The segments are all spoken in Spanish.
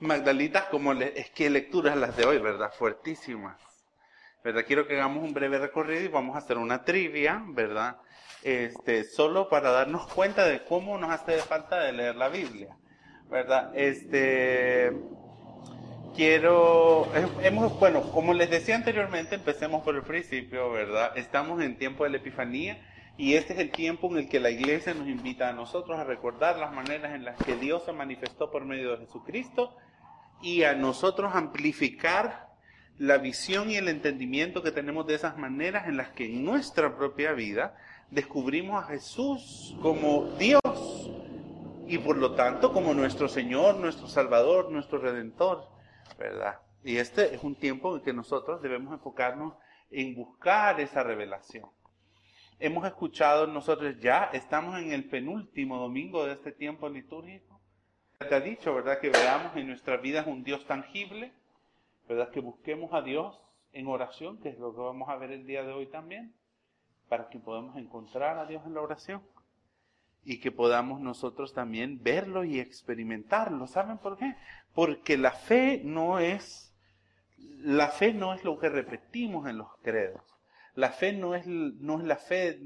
Magdalitas, como le, es que lecturas las de hoy, ¿verdad? Fuertísimas. ¿Verdad? Quiero que hagamos un breve recorrido y vamos a hacer una trivia, ¿verdad? Este, solo para darnos cuenta de cómo nos hace falta de leer la Biblia, ¿verdad? Este, quiero, hemos, bueno, como les decía anteriormente, empecemos por el principio, ¿verdad? Estamos en tiempo de la Epifanía y este es el tiempo en el que la iglesia nos invita a nosotros a recordar las maneras en las que Dios se manifestó por medio de Jesucristo y a nosotros amplificar la visión y el entendimiento que tenemos de esas maneras en las que en nuestra propia vida descubrimos a Jesús como Dios y por lo tanto como nuestro Señor, nuestro Salvador, nuestro Redentor, ¿verdad? Y este es un tiempo en que nosotros debemos enfocarnos en buscar esa revelación. Hemos escuchado nosotros ya, estamos en el penúltimo domingo de este tiempo litúrgico te ha dicho, ¿verdad? Que veamos en nuestra vida un Dios tangible, ¿verdad? Que busquemos a Dios en oración, que es lo que vamos a ver el día de hoy también, para que podamos encontrar a Dios en la oración y que podamos nosotros también verlo y experimentarlo. ¿Saben por qué? Porque la fe no es la fe no es lo que repetimos en los credos. La fe no es no es la fe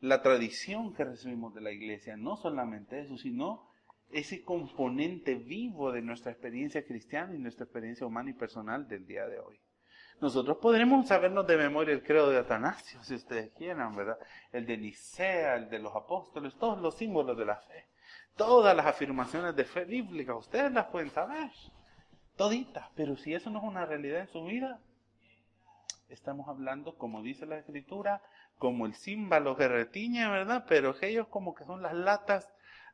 la tradición que recibimos de la iglesia, no solamente eso, sino ese componente vivo de nuestra experiencia cristiana y nuestra experiencia humana y personal del día de hoy. Nosotros podremos sabernos de memoria el credo de Atanasio, si ustedes quieran, ¿verdad? El de Nicea, el de los apóstoles, todos los símbolos de la fe. Todas las afirmaciones de fe bíblica, ustedes las pueden saber. Toditas. Pero si eso no es una realidad en su vida, estamos hablando, como dice la escritura, como el címbalo que retiñe, ¿verdad? Pero aquellos como que son las latas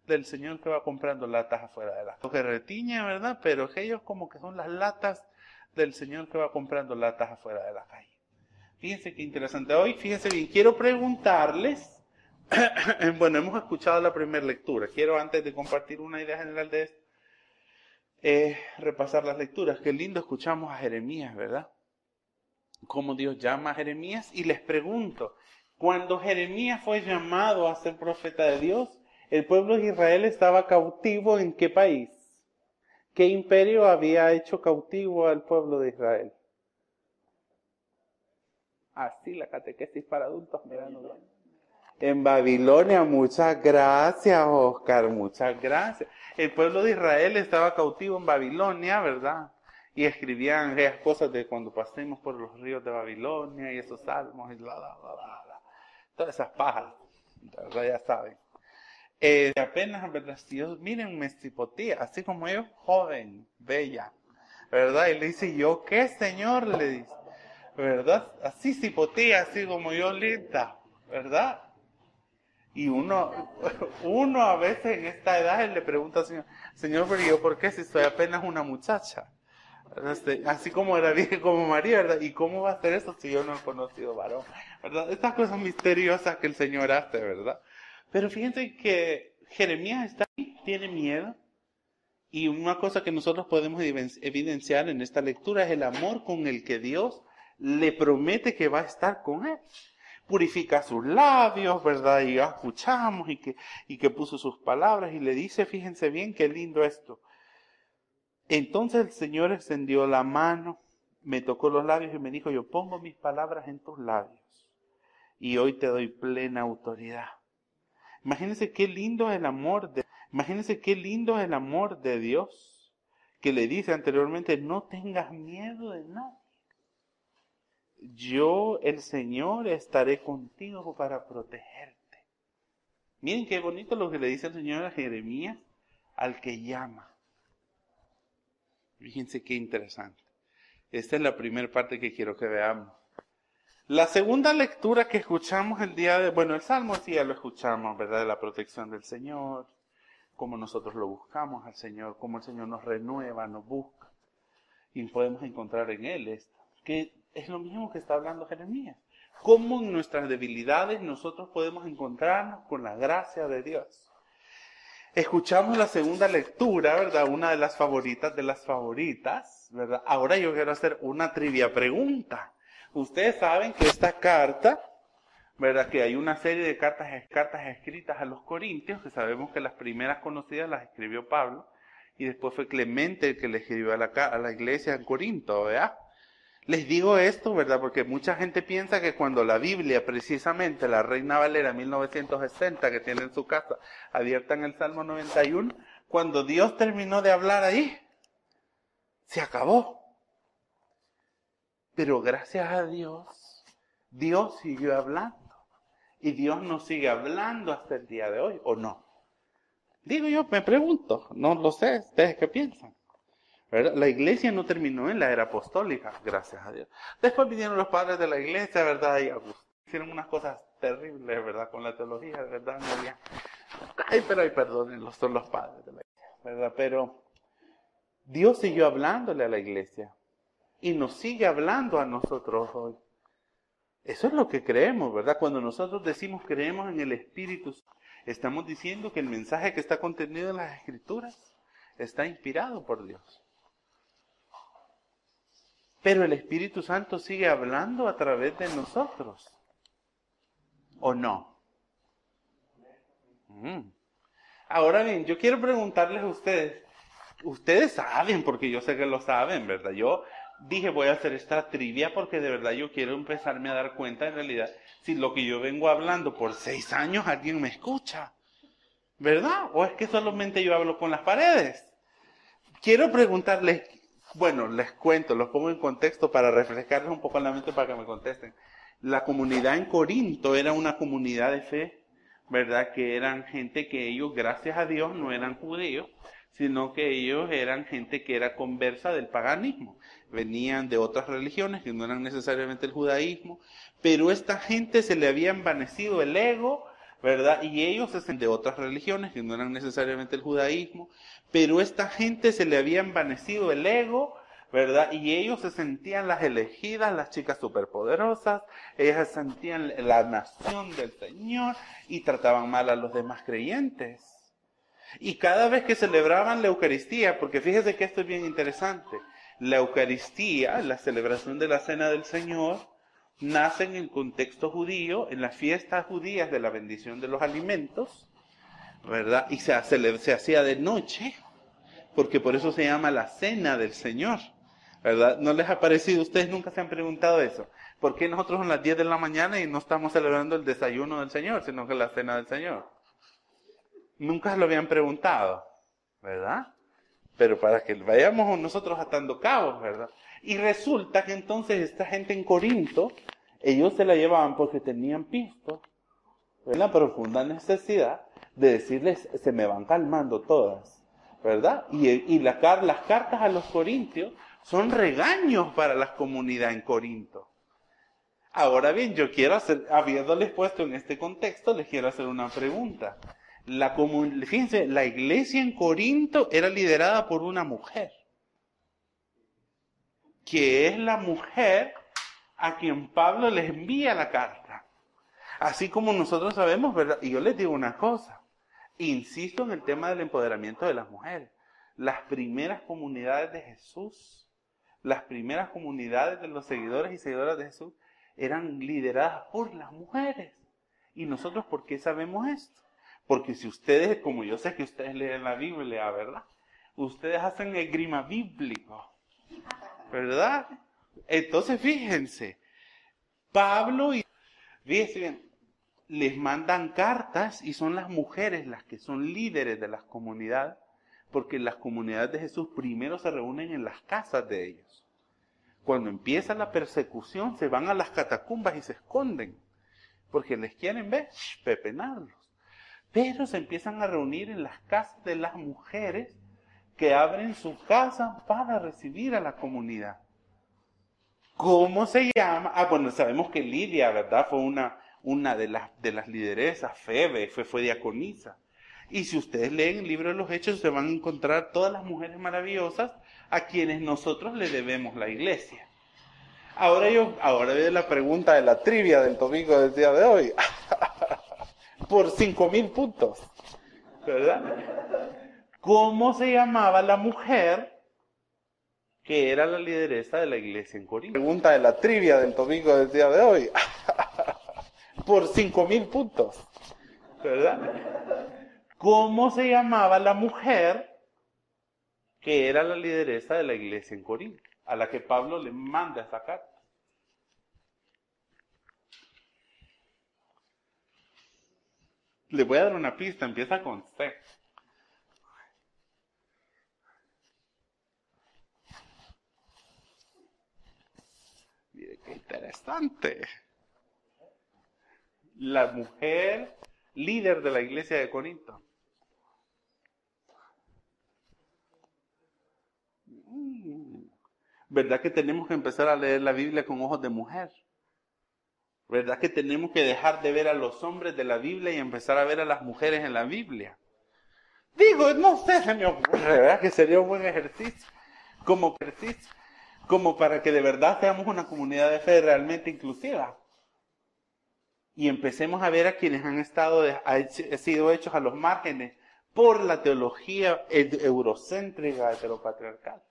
del señor que va comprando latas afuera de la calle. Que retiña, ¿verdad? Pero aquellos como que son las latas del señor que va comprando latas afuera de la calle. Fíjense qué interesante. Hoy, fíjense bien, quiero preguntarles, bueno, hemos escuchado la primera lectura. Quiero antes de compartir una idea general de esto, eh, repasar las lecturas. Qué lindo escuchamos a Jeremías, ¿verdad? Cómo Dios llama a Jeremías. Y les pregunto, cuando Jeremías fue llamado a ser profeta de Dios, el pueblo de Israel estaba cautivo en qué país? ¿Qué imperio había hecho cautivo al pueblo de Israel? Así la catequesis para adultos, mirando En Babilonia, muchas gracias, Oscar, muchas gracias. El pueblo de Israel estaba cautivo en Babilonia, ¿verdad? Y escribían esas cosas de cuando pasemos por los ríos de Babilonia y esos salmos y bla, bla, bla, bla. Todas esas pajas, ya saben. Eh, apenas, ¿verdad? Dios, miren, me cipotía, así como yo, joven, bella, ¿verdad? Y le dice, ¿yo qué, Señor? Le dice, ¿verdad? Así cipotía, así como yo, linda, ¿verdad? Y uno, uno a veces en esta edad le pregunta al Señor, Señor, pero yo, ¿por qué si soy apenas una muchacha? Este, así como era como María, ¿verdad? ¿Y cómo va a ser eso si yo no he conocido varón? ¿Verdad? Estas cosas misteriosas que el Señor hace, ¿verdad? Pero fíjense que Jeremías está ahí, tiene miedo. Y una cosa que nosotros podemos evidenciar en esta lectura es el amor con el que Dios le promete que va a estar con él. Purifica sus labios, ¿verdad? Y ya escuchamos y que, y que puso sus palabras y le dice, fíjense bien qué lindo esto. Entonces el Señor extendió la mano, me tocó los labios y me dijo, yo pongo mis palabras en tus labios y hoy te doy plena autoridad Imagínense qué lindo es el amor de, imagínense qué lindo es el amor de Dios que le dice anteriormente, no tengas miedo de nadie. Yo, el Señor, estaré contigo para protegerte. Miren qué bonito lo que le dice el Señor a Jeremías al que llama. Fíjense qué interesante. Esta es la primera parte que quiero que veamos. La segunda lectura que escuchamos el día de, bueno, el Salmo sí ya lo escuchamos, ¿verdad? De la protección del Señor, cómo nosotros lo buscamos al Señor, cómo el Señor nos renueva, nos busca. Y podemos encontrar en Él esto, que es lo mismo que está hablando Jeremías. Cómo en nuestras debilidades nosotros podemos encontrarnos con la gracia de Dios. Escuchamos la segunda lectura, ¿verdad? Una de las favoritas de las favoritas, ¿verdad? Ahora yo quiero hacer una trivia pregunta. Ustedes saben que esta carta, ¿verdad? Que hay una serie de cartas, cartas escritas a los Corintios, que sabemos que las primeras conocidas las escribió Pablo, y después fue Clemente el que le escribió a la, a la iglesia en Corinto, ¿verdad? Les digo esto, ¿verdad? Porque mucha gente piensa que cuando la Biblia, precisamente la Reina Valera 1960, que tiene en su casa, abierta en el Salmo 91, cuando Dios terminó de hablar ahí, se acabó. Pero gracias a Dios, Dios siguió hablando. Y Dios nos sigue hablando hasta el día de hoy, ¿o no? Digo yo, me pregunto, no lo sé, ¿ustedes qué piensan? La iglesia no terminó en la era apostólica, gracias a Dios. Después vinieron los padres de la iglesia, ¿verdad? Y hicieron unas cosas terribles, ¿verdad? Con la teología, ¿verdad? Ay, pero ay, perdónenlos, son los padres de la iglesia, ¿verdad? Pero Dios siguió hablándole a la iglesia y nos sigue hablando a nosotros hoy. Eso es lo que creemos, ¿verdad? Cuando nosotros decimos creemos en el Espíritu, estamos diciendo que el mensaje que está contenido en las Escrituras está inspirado por Dios. Pero el Espíritu Santo sigue hablando a través de nosotros. ¿O no? Mm. Ahora bien, yo quiero preguntarles a ustedes, ustedes saben, porque yo sé que lo saben, ¿verdad? Yo dije voy a hacer esta trivia porque de verdad yo quiero empezarme a dar cuenta en realidad si lo que yo vengo hablando por seis años alguien me escucha. ¿Verdad? ¿O es que solamente yo hablo con las paredes? Quiero preguntarles, bueno, les cuento, los pongo en contexto para refrescarles un poco la mente para que me contesten. La comunidad en Corinto era una comunidad de fe, ¿verdad? Que eran gente que ellos, gracias a Dios, no eran judíos, sino que ellos eran gente que era conversa del paganismo. Venían de otras religiones que no eran necesariamente el judaísmo, pero esta gente se le había envanecido el ego, ¿verdad? Y ellos de otras religiones que no eran necesariamente el judaísmo, pero esta gente se le había envanecido el ego, ¿verdad? Y ellos se sentían las elegidas, las chicas superpoderosas, ellas se sentían la nación del Señor y trataban mal a los demás creyentes. Y cada vez que celebraban la Eucaristía, porque fíjese que esto es bien interesante, la Eucaristía, la celebración de la Cena del Señor, nace en el contexto judío, en las fiestas judías de la bendición de los alimentos, ¿verdad? Y se, hacía de noche, porque por eso se llama la cena del Señor, ¿verdad? ¿No les ha parecido? Ustedes nunca se han preguntado eso. ¿Por qué nosotros son las 10 de la mañana y no estamos celebrando el desayuno del Señor, sino que la cena del Señor? Nunca lo habían preguntado, ¿verdad? Pero para que vayamos nosotros atando cabos, ¿verdad? Y resulta que entonces esta gente en Corinto, ellos se la llevaban porque tenían pisto, la profunda necesidad de decirles, se me van calmando todas, ¿verdad? Y, las cartas a los corintios son regaños para la comunidad en Corinto. Ahora bien, yo quiero hacer, habiéndoles puesto en este contexto, les quiero hacer una pregunta. La fíjense, la iglesia en Corinto era liderada por una mujer que es la mujer a quien Pablo les envía la carta. Así como nosotros sabemos, ¿verdad? Y yo les digo una cosa, insisto en el tema del empoderamiento de las mujeres. Las primeras comunidades de Jesús, las primeras comunidades de los seguidores y seguidoras de Jesús eran lideradas por las mujeres. ¿Y nosotros por qué sabemos esto? Porque si ustedes, como yo sé que ustedes leen la Biblia, ¿verdad? Ustedes hacen el grima bíblico. ¿verdad? Entonces fíjense, Pablo y fíjense bien, les mandan cartas y son las mujeres las que son líderes de las comunidades, porque las comunidades de Jesús primero se reúnen en las casas de ellos. Cuando empieza la persecución se van a las catacumbas y se esconden, porque les quieren ver, pepenarlos. Pero se empiezan a reunir en las casas de las mujeres que abren su casa para recibir a la comunidad. ¿Cómo se llama? Ah, bueno, sabemos que Lidia, ¿verdad? Fue una, una de, las, de las lideresas, Febe, fue, fue diaconisa. Y si ustedes leen el libro de los Hechos, se van a encontrar todas las mujeres maravillosas a quienes nosotros le debemos la iglesia. Ahora yo, ahora viene la pregunta de la trivia del domingo del día de hoy. Por cinco mil puntos. ¿Verdad? ¿Cómo se llamaba la mujer que era la lideresa de la iglesia en Corinto? Pregunta de la trivia del domingo del día de hoy. Por cinco mil puntos. ¿Verdad? ¿Cómo se llamaba la mujer que era la lideresa de la iglesia en Corinto, a la que Pablo le manda esa carta. Le voy a dar una pista, empieza con C. Mire qué interesante. La mujer líder de la iglesia de Corinto. Mm. ¿Verdad que tenemos que empezar a leer la Biblia con ojos de mujer? ¿Verdad que tenemos que dejar de ver a los hombres de la Biblia y empezar a ver a las mujeres en la Biblia? Digo, no sé, se me ¿verdad? Que sería un buen ejercicio. Como ejercicio. Como para que de verdad seamos una comunidad de fe realmente inclusiva. Y empecemos a ver a quienes han estado, han sido hechos a los márgenes por la teología eurocéntrica heteropatriarcal.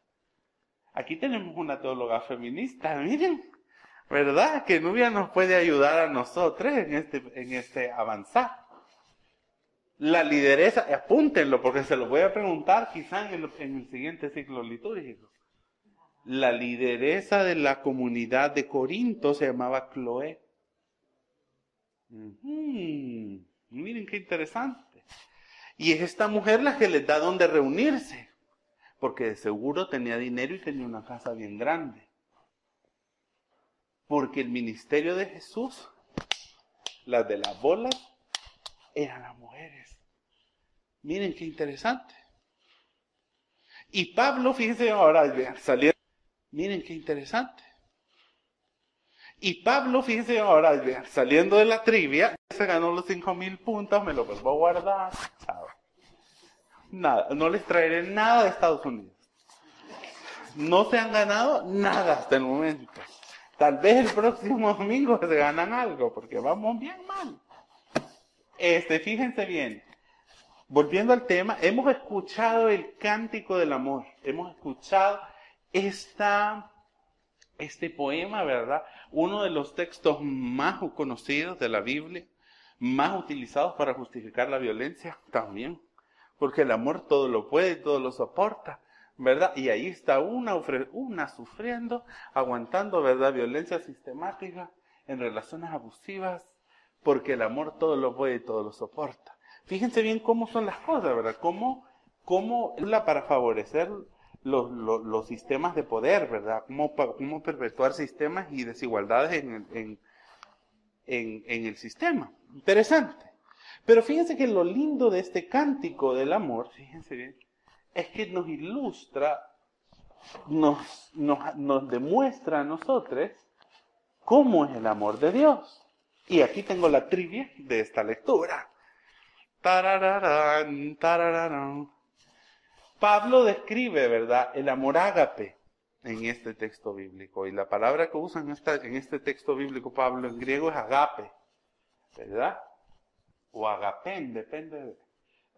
Aquí tenemos una teóloga feminista, miren. ¿Verdad? Que Nubia nos puede ayudar a nosotros en este, en este avanzar. La lideresa, apúntenlo porque se lo voy a preguntar quizá en el, en el siguiente ciclo litúrgico. La lideresa de la comunidad de Corinto se llamaba Chloe. miren qué interesante. Y es esta mujer la que les da donde reunirse, porque de seguro tenía dinero y tenía una casa bien grande. Porque el ministerio de Jesús, las de las bolas, eran las mujeres. Miren qué interesante. Y Pablo, fíjense ahora, saliendo. Miren qué interesante. Y Pablo, fíjense ahora, saliendo de la trivia, se ganó los cinco mil puntos, me lo vuelvo a guardar. Nada, no les traeré nada de Estados Unidos. No se han ganado nada hasta el momento. Tal vez el próximo domingo se ganan algo, porque vamos bien mal. Este, fíjense bien. Volviendo al tema, hemos escuchado el cántico del amor. Hemos escuchado esta, este poema, ¿verdad? Uno de los textos más conocidos de la Biblia, más utilizados para justificar la violencia también. Porque el amor todo lo puede todo lo soporta. ¿Verdad? Y ahí está una, una sufriendo, aguantando, ¿verdad? Violencia sistemática en relaciones abusivas, porque el amor todo lo puede y todo lo soporta. Fíjense bien cómo son las cosas, ¿verdad? Cómo, cómo para favorecer los, los, sistemas de poder, ¿verdad? Cómo, cómo perpetuar sistemas y desigualdades en, en, en, en el sistema. Interesante. Pero fíjense que lo lindo de este cántico del amor, fíjense bien, es que nos ilustra, nos, nos, demuestra a nosotros cómo es el amor de Dios. Y aquí tengo la trivia de esta lectura. Pablo describe, ¿verdad?, el amor ágape en este texto bíblico. Y la palabra que usa en, en este texto bíblico Pablo en griego es agape, ¿verdad? O agapen, depende de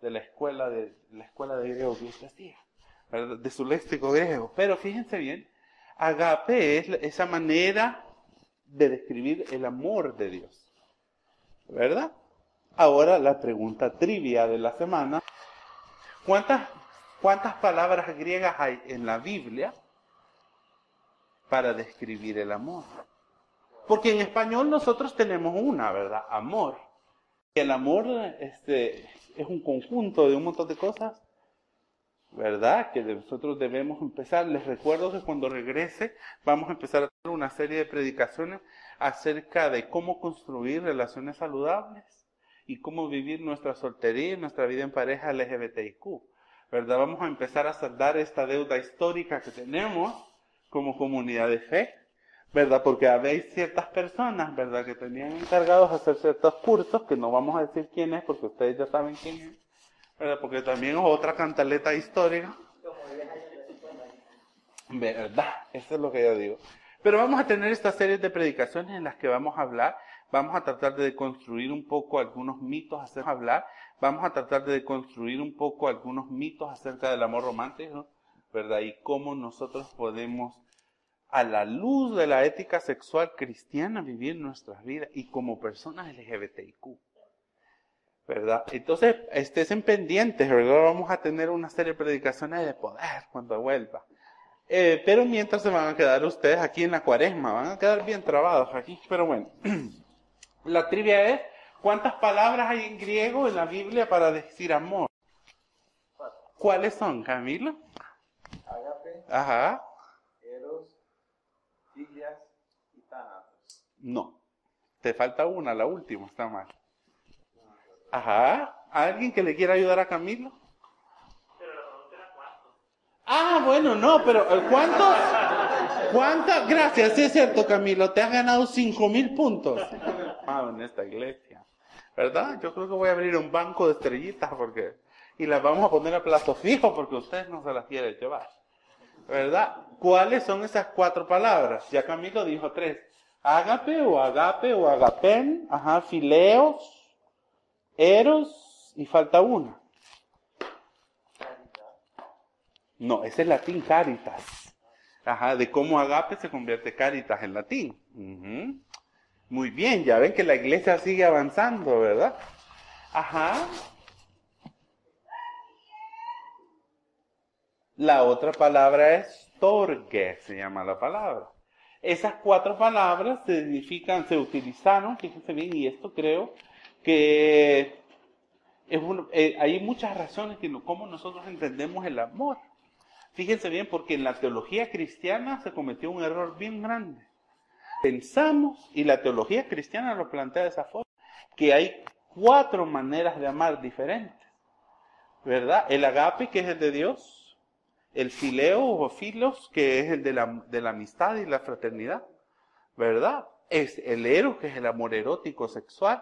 de la escuela de, la escuela de griego que usted hacía, de su léxico griego. Pero fíjense bien, agape es esa manera de describir el amor de Dios. ¿Verdad? Ahora la pregunta trivia de la semana. ¿Cuántas, cuántas palabras griegas hay en la Biblia para describir el amor? Porque en español nosotros tenemos una, ¿verdad? Amor. El amor este, es un conjunto de un montón de cosas, ¿verdad? Que nosotros debemos empezar. Les recuerdo que cuando regrese vamos a empezar a hacer una serie de predicaciones acerca de cómo construir relaciones saludables y cómo vivir nuestra soltería y nuestra vida en pareja LGBTIQ. ¿Verdad? Vamos a empezar a saldar esta deuda histórica que tenemos como comunidad de fe ¿verdad? Porque habéis ciertas personas, ¿verdad? Que tenían encargados hacer ciertos cursos, que no vamos a decir quién es, porque ustedes ya saben quién es, ¿verdad? Porque también es otra cantaleta histórica. ¿Verdad? Eso es lo que yo digo. Pero vamos a tener esta serie de predicaciones en las que vamos a hablar, vamos a tratar de construir un poco algunos mitos acerca de hablar, vamos a tratar de construir un poco algunos mitos acerca del amor romántico, ¿verdad? Y cómo nosotros podemos a la luz de la ética sexual cristiana vivir nuestras vidas y como personas LGBTIQ. ¿verdad? Entonces, estés en pendientes, ¿verdad? Vamos a tener una serie de predicaciones de poder cuando vuelva. Eh, pero mientras se van a quedar ustedes aquí en la cuaresma, van a quedar bien trabados aquí. Pero bueno, la trivia es, ¿cuántas palabras hay en griego en la Biblia para decir amor? ¿Cuáles son, Camilo? Agape, Ajá. Eros, Filias y Thanatos. No. Te falta una, la última, está mal. Ajá. ¿Alguien que le quiera ayudar a Camilo? Ah, bueno, no, pero eh, ¿cuántos? ¿Cuántas? Gracias, es cierto, Camilo, te has ganado cinco mil puntos. Ah, en esta iglesia. ¿Verdad? Yo creo que voy a abrir un banco de estrellitas porque y las vamos a poner a plazo fijo porque ustedes no se las quieren llevar. ¿Verdad? ¿Cuáles son esas cuatro palabras? Ya Camilo dijo tres. Ágape o agape o agapen, ajá, fileos, eros y falta una. No, ese es latín caritas. Ajá, de cómo agape se convierte caritas en latín. Muy bien, ya ven que la iglesia sigue avanzando, ¿verdad? Ajá. La otra palabra es torge, se llama la palabra. Esas cuatro palabras significan, se utilizaron, fíjense bien, y esto creo que es eh, hay muchas razones que no, cómo nosotros entendemos el amor. Fíjense bien, porque en la teología cristiana se cometió un error bien grande. Pensamos, y la teología cristiana lo plantea de esa forma, que hay cuatro maneras de amar diferentes. ¿Verdad? El agape, que es el de Dios, el fileo o filos, que es el de la, de la amistad y la fraternidad, ¿verdad? Es el eros, que es el amor erótico sexual,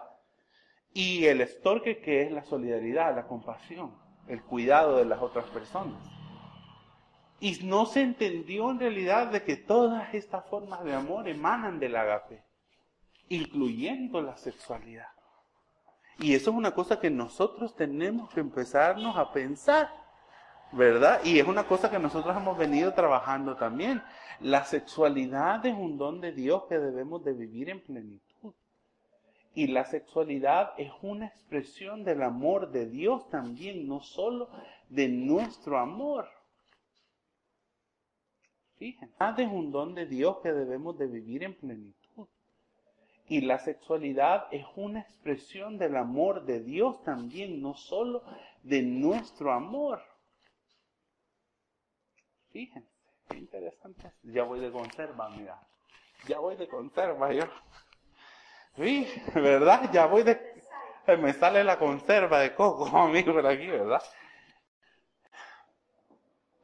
y el estorque, que es la solidaridad, la compasión, el cuidado de las otras personas. Y no se entendió en realidad de que todas estas formas de amor emanan del agape, incluyendo la sexualidad. Y eso es una cosa que nosotros tenemos que empezarnos a pensar. ¿Verdad? Y es una cosa que nosotros hemos venido trabajando también. La sexualidad es un don de Dios que debemos de vivir en plenitud. Y la sexualidad es una expresión del amor de Dios también, no solo de nuestro amor. Fíjense, es un don de Dios que debemos de vivir en plenitud. Y la sexualidad es una expresión del amor de Dios también, no solo de nuestro amor. Fíjense, qué interesante. Ya voy de conserva, mira. Ya voy de conserva yo. Sí, ¿verdad? Ya voy de... Me sale la conserva de coco a mí por aquí, ¿verdad?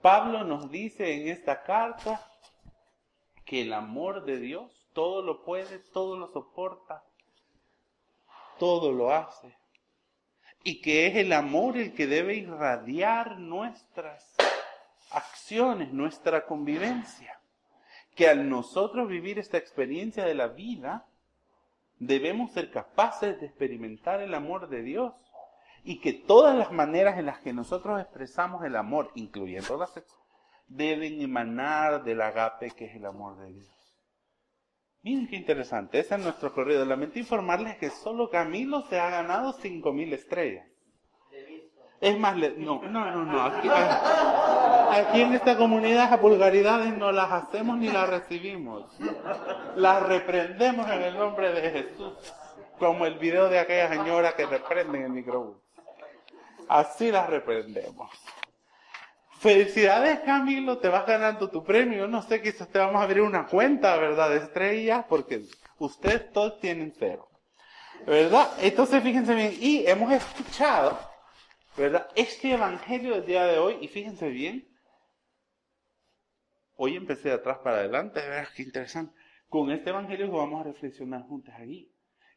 Pablo nos dice en esta carta que el amor de Dios todo lo puede, todo lo soporta, todo lo hace. Y que es el amor el que debe irradiar nuestras acciones, nuestra convivencia. Que al nosotros vivir esta experiencia de la vida, debemos ser capaces de experimentar el amor de Dios. Y que todas las maneras en las que nosotros expresamos el amor, incluyendo la sexo, deben emanar del agape que es el amor de Dios. Miren qué interesante, ese es nuestro corrido. Lamento informarles que solo Camilo se ha ganado 5.000 estrellas. Es más, le- no, no, no, no. Aquí, aquí en esta comunidad a vulgaridades no las hacemos ni las recibimos. Las reprendemos en el nombre de Jesús. Como el video de aquella señora que reprenden el microbús. Así las reprendemos. Felicidades Camilo, te vas ganando tu premio. No sé, quizás te vamos a abrir una cuenta, ¿verdad? De estrellas, porque ustedes todos tienen cero. ¿Verdad? Entonces fíjense bien, y hemos escuchado, ¿verdad? Este evangelio del día de hoy, y fíjense bien, hoy empecé de atrás para adelante, ¿verdad? Qué interesante. Con este evangelio vamos a reflexionar juntos aquí.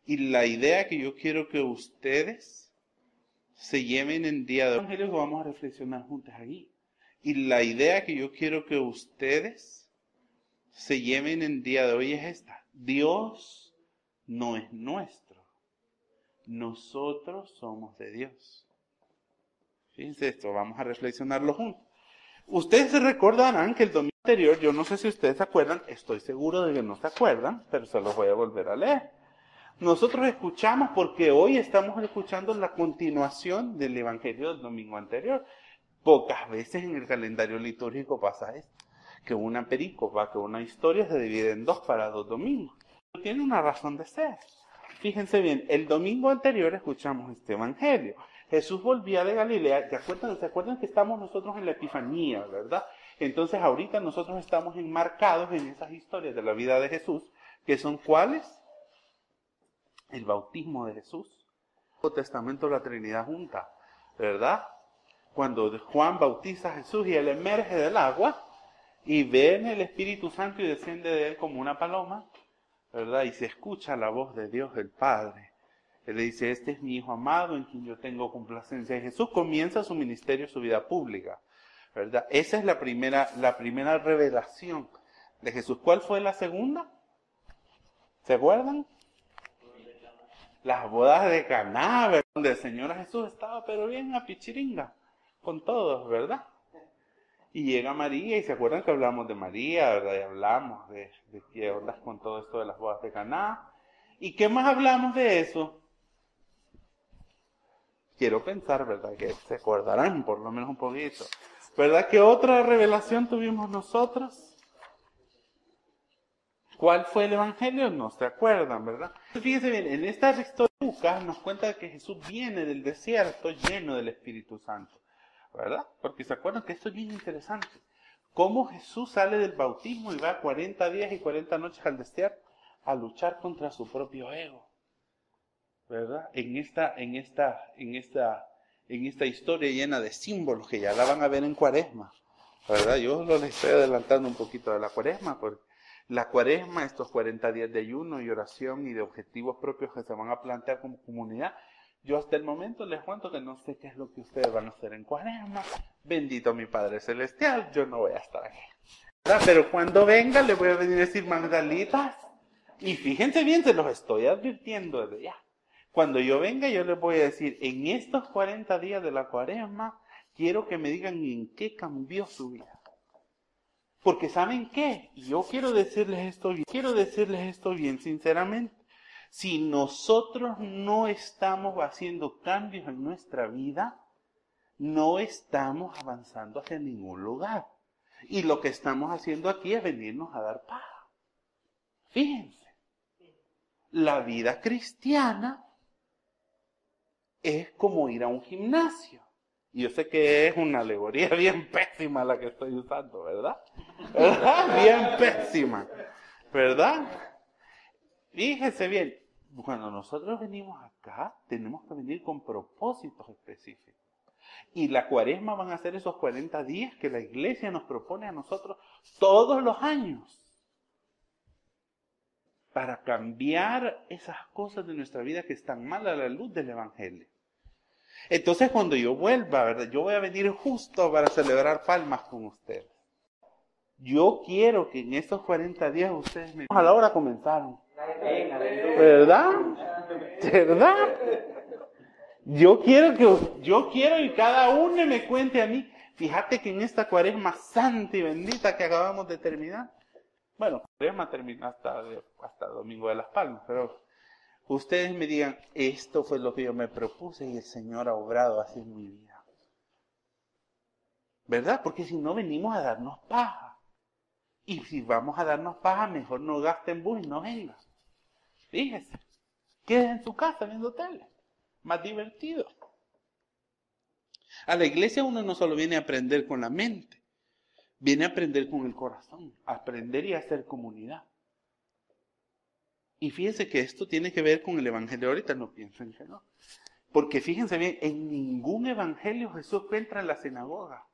Y la idea que yo quiero que ustedes se lleven el día de hoy, evangelio que vamos a reflexionar juntos aquí. Y la idea que yo quiero que ustedes se lleven el día de hoy es esta. Dios no es nuestro. Nosotros somos de Dios. Fíjense esto, vamos a reflexionarlo juntos. Ustedes se recordarán que el domingo anterior, yo no sé si ustedes se acuerdan, estoy seguro de que no se acuerdan, pero se los voy a volver a leer. Nosotros escuchamos porque hoy estamos escuchando la continuación del Evangelio del domingo anterior. Pocas veces en el calendario litúrgico pasa esto, que una pericopa, que una historia se divide en dos para dos domingos. Tiene una razón de ser. Fíjense bien, el domingo anterior escuchamos este Evangelio. Jesús volvía de Galilea, ¿se acuerdan, ¿se acuerdan que estamos nosotros en la Epifanía, verdad? Entonces ahorita nosotros estamos enmarcados en esas historias de la vida de Jesús, que son cuáles? El bautismo de Jesús, el Testamento de la Trinidad junta, ¿verdad? Cuando Juan bautiza a Jesús y él emerge del agua y ve en el Espíritu Santo y desciende de él como una paloma, ¿verdad? Y se escucha la voz de Dios el Padre. Él le dice, este es mi Hijo amado en quien yo tengo complacencia. Y Jesús comienza su ministerio, su vida pública. ¿Verdad? Esa es la primera, la primera revelación de Jesús. ¿Cuál fue la segunda? ¿Se acuerdan? Las bodas de Caná, donde el Señor Jesús estaba pero bien a pichiringa con todos, ¿verdad? Y llega María, y se acuerdan que hablamos de María, ¿verdad? Y hablamos de, de qué ondas con todo esto de las bodas de Caná. ¿Y qué más hablamos de eso? Quiero pensar, ¿verdad? Que se acordarán por lo menos un poquito. ¿Verdad que otra revelación tuvimos nosotros? ¿Cuál fue el Evangelio? No se acuerdan, ¿verdad? Fíjense bien, en esta historia Lucas nos cuenta que Jesús viene del desierto lleno del Espíritu Santo, ¿verdad? Porque se acuerdan que esto es bien interesante. Cómo Jesús sale del bautismo y va 40 días y 40 noches al desierto a luchar contra su propio ego, ¿verdad? En esta, en esta, en esta en esta historia llena de símbolos que ya la van a ver en cuaresma. ¿Verdad? Yo les estoy adelantando un poquito de la cuaresma, porque la cuaresma, estos 40 días de ayuno y oración y de objetivos propios que se van a plantear como comunidad, yo hasta el momento les cuento que no sé qué es lo que ustedes van a hacer en cuaresma. Bendito mi Padre Celestial, yo no voy a estar aquí. Pero cuando venga les voy a venir a decir Magdalitas. Y fíjense bien, se los estoy advirtiendo desde ya. Cuando yo venga, yo les voy a decir, en estos 40 días de la cuaresma, quiero que me digan en qué cambió su vida. Porque ¿saben qué? Yo quiero decirles esto bien, quiero decirles esto bien sinceramente. Si nosotros no estamos haciendo cambios en nuestra vida, no estamos avanzando hacia ningún lugar. Y lo que estamos haciendo aquí es venirnos a dar paz. Fíjense, la vida cristiana es como ir a un gimnasio. Y yo sé que es una alegoría bien pésima la que estoy usando, ¿verdad? Bien pésima, ¿verdad? Fíjese bien, cuando nosotros venimos acá, tenemos que venir con propósitos específicos. Y la cuaresma van a ser esos 40 días que la iglesia nos propone a nosotros todos los años para cambiar esas cosas de nuestra vida que están mal a la luz del Evangelio. Entonces cuando yo vuelva, ¿verdad? Yo voy a venir justo para celebrar palmas con ustedes. Yo quiero que en estos 40 días ustedes me... A la hora comenzaron. ¿Verdad? ¿Verdad? Yo quiero que yo quiero y cada uno me cuente a mí. Fíjate que en esta cuaresma santa y bendita que acabamos de terminar, bueno, cuaresma termina hasta, hasta Domingo de las Palmas, pero ustedes me digan, esto fue lo que yo me propuse y el Señor ha obrado así en mi vida. ¿Verdad? Porque si no venimos a darnos paja. Y si vamos a darnos paja, mejor no gasten bus y no vengan. Fíjese. Quédense en su casa viendo tele. Más divertido. A la iglesia uno no solo viene a aprender con la mente, viene a aprender con el corazón, aprender y a hacer comunidad. Y fíjense que esto tiene que ver con el Evangelio ahorita, no piensen que no. Porque fíjense bien, en ningún Evangelio Jesús entra en la sinagoga.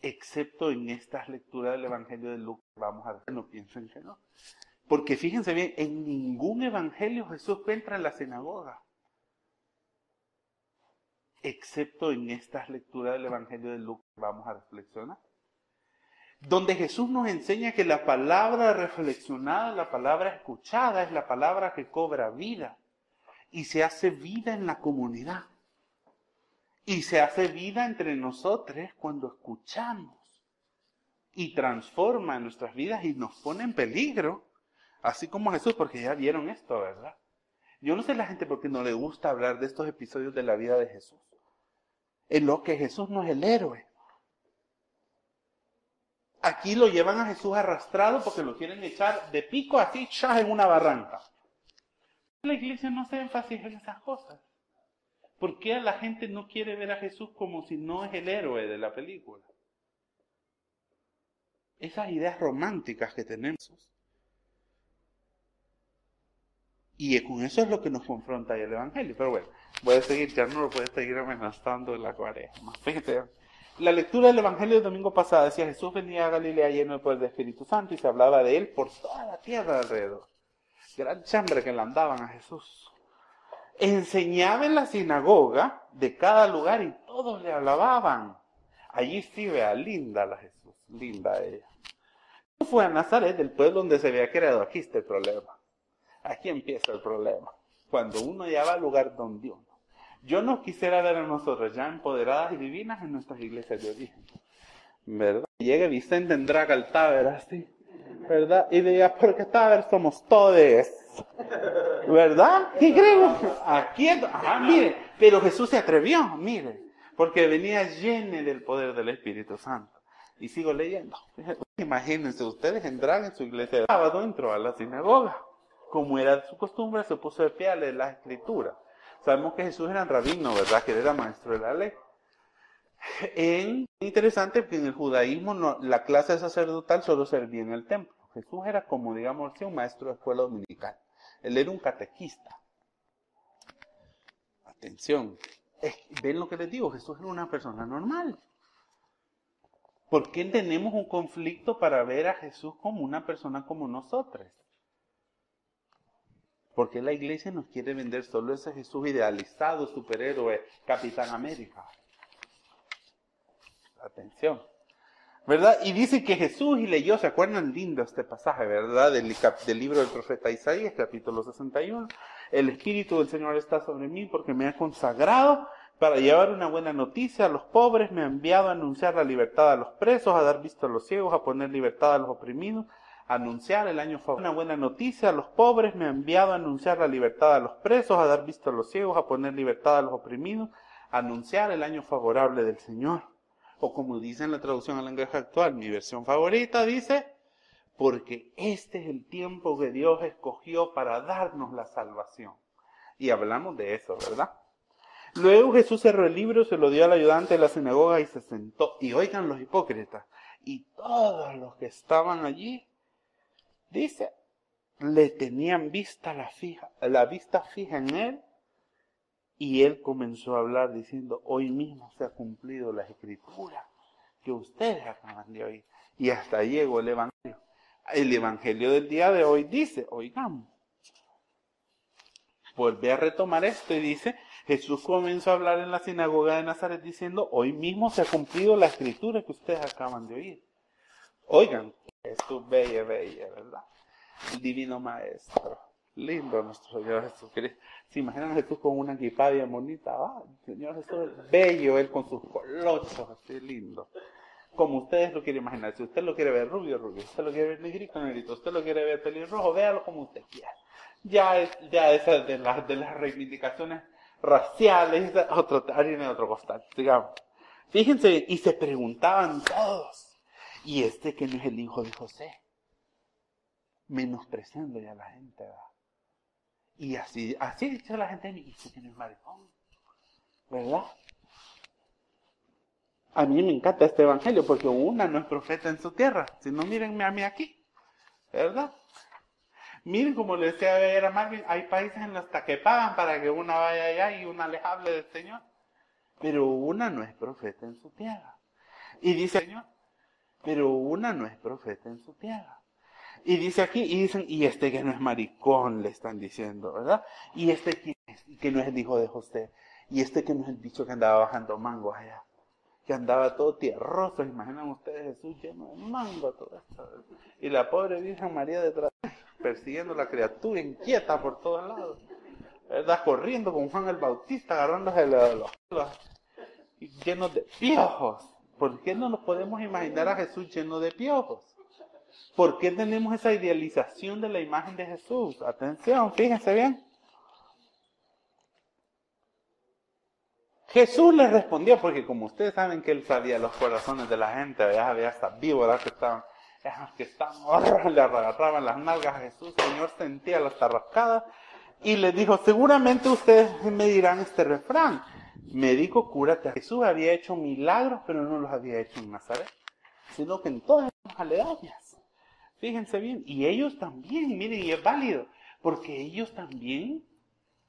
Excepto en estas lecturas del Evangelio de Lucas. Vamos a ver, no piensen que no. Porque fíjense bien, en ningún Evangelio Jesús entra en la sinagoga. Excepto en estas lecturas del Evangelio de Lucas. Vamos a reflexionar donde Jesús nos enseña que la palabra reflexionada, la palabra escuchada es la palabra que cobra vida y se hace vida en la comunidad. Y se hace vida entre nosotros cuando escuchamos y transforma nuestras vidas y nos pone en peligro Así como Jesús, porque ya vieron esto, ¿verdad? Yo no sé la gente por qué no le gusta hablar de estos episodios de la vida de Jesús. En lo que Jesús no es el héroe. Aquí lo llevan a Jesús arrastrado porque lo quieren echar de pico así, chas en una barranca. La iglesia no se énfasis en esas cosas. ¿Por qué la gente no quiere ver a Jesús como si no es el héroe de la película? Esas ideas románticas que tenemos. Y con eso es lo que nos confronta el Evangelio. Pero bueno, voy a seguir, ya no lo puede seguir amenazando en la cuaresma. Fíjate, la lectura del Evangelio del domingo pasado decía Jesús venía a Galilea lleno del poder del Espíritu Santo y se hablaba de él por toda la tierra alrededor. Gran chambre que le andaban a Jesús. Enseñaba en la sinagoga de cada lugar y todos le alababan. Allí sí vea, linda la Jesús, linda ella. Fue a Nazaret, del pueblo donde se había creado. Aquí está el problema. Aquí empieza el problema. Cuando uno ya va al lugar donde uno. Yo no quisiera ver a nosotros ya empoderadas y divinas en nuestras iglesias de origen. ¿Verdad? Llega Vicente en Draga Taber así. ¿Verdad? Y diga, porque Taber somos todos. ¿Verdad? ¿Qué creemos? Aquí, ajá, mire. Pero Jesús se atrevió, mire. Porque venía lleno del poder del Espíritu Santo. Y sigo leyendo. Imagínense, ustedes entran en su iglesia de sábado, entró a la sinagoga. Como era su costumbre, se puso de pie a leer las escrituras. Sabemos que Jesús era rabino, ¿verdad? Que era maestro de la ley. En, interesante porque en el judaísmo la clase sacerdotal solo servía en el templo. Jesús era como, digamos un maestro de escuela dominical. Él era un catequista. Atención. ¿Ven lo que les digo? Jesús era una persona normal. ¿Por qué tenemos un conflicto para ver a Jesús como una persona como nosotros? Porque la iglesia nos quiere vender solo ese Jesús idealizado, superhéroe, Capitán América. Atención. ¿Verdad? Y dice que Jesús y leyó, ¿se acuerdan lindo este pasaje, verdad? Del, del libro del profeta Isaías, capítulo 61. El Espíritu del Señor está sobre mí porque me ha consagrado para llevar una buena noticia a los pobres, me ha enviado a anunciar la libertad a los presos, a dar vista a los ciegos, a poner libertad a los oprimidos, anunciar el año favorable. Una buena noticia a los pobres, me ha enviado a anunciar la libertad a los presos, a dar vista a los ciegos, a poner libertad a los oprimidos, a anunciar el año favorable del Señor. O como dice en la traducción al lenguaje actual, mi versión favorita dice, porque este es el tiempo que Dios escogió para darnos la salvación. Y hablamos de eso, ¿verdad? Luego Jesús cerró el libro, se lo dio al ayudante de la sinagoga y se sentó. Y oigan los hipócritas. Y todos los que estaban allí Dice, le tenían vista la, fija, la vista fija en él y él comenzó a hablar diciendo, hoy mismo se ha cumplido la escritura que ustedes acaban de oír. Y hasta llegó el Evangelio. El Evangelio del día de hoy dice, oigamos, vuelve a retomar esto y dice, Jesús comenzó a hablar en la sinagoga de Nazaret diciendo, hoy mismo se ha cumplido la escritura que ustedes acaban de oír. Oigan, Jesús bella, bella, ¿verdad? Divino maestro. Lindo nuestro Señor Jesucristo. ¿Se imaginan a Jesús con una equipada bien bonita? Señor Jesús bello, Él con sus colochos, así lindo. Como ustedes lo quieren imaginar. Si usted lo quiere ver rubio, rubio. Usted lo quiere ver negrito, negrito. Usted lo quiere ver pelirrojo, véalo como usted quiera. Ya es, ya esas de las, de las reivindicaciones raciales, otro, en otro costal, digamos. Fíjense, y se preguntaban todos. Y este que no es el hijo de José. Menospreciando ya a la gente, ¿verdad? Y así, así dice la gente, y este que no es maricón. ¿Verdad? A mí me encanta este evangelio porque una no es profeta en su tierra. Si no, mírenme a mí aquí. ¿Verdad? Miren como le decía a Marvin, hay países en los que pagan para que una vaya allá y una les hable del Señor. Pero una no es profeta en su tierra. Y dice Señor, pero una no es profeta en su tierra. Y dice aquí, y dicen, y este que no es maricón, le están diciendo, ¿verdad? Y este que, que no es el hijo de José. Y este que no es el bicho que andaba bajando mango allá. Que andaba todo tierroso. Imaginan ustedes Jesús lleno de mango, todo esto. Y la pobre Virgen María detrás, persiguiendo a la criatura inquieta por todos lados. ¿Verdad? Corriendo con Juan el Bautista, agarrándose de los, los llenos de piojos. ¿Por qué no nos podemos imaginar a Jesús lleno de piojos? ¿Por qué tenemos esa idealización de la imagen de Jesús? Atención, fíjense bien. Jesús les respondió, porque como ustedes saben que él sabía los corazones de la gente, ya había hasta víboras que estaban, que estaban, le agarraban las nalgas a Jesús, el Señor sentía las tarrascadas y les dijo, seguramente ustedes me dirán este refrán, médico, cúrate. Jesús había hecho milagros, pero no los había hecho en Nazaret, sino que en todas las aledañas. Fíjense bien, y ellos también, miren, y es válido, porque ellos también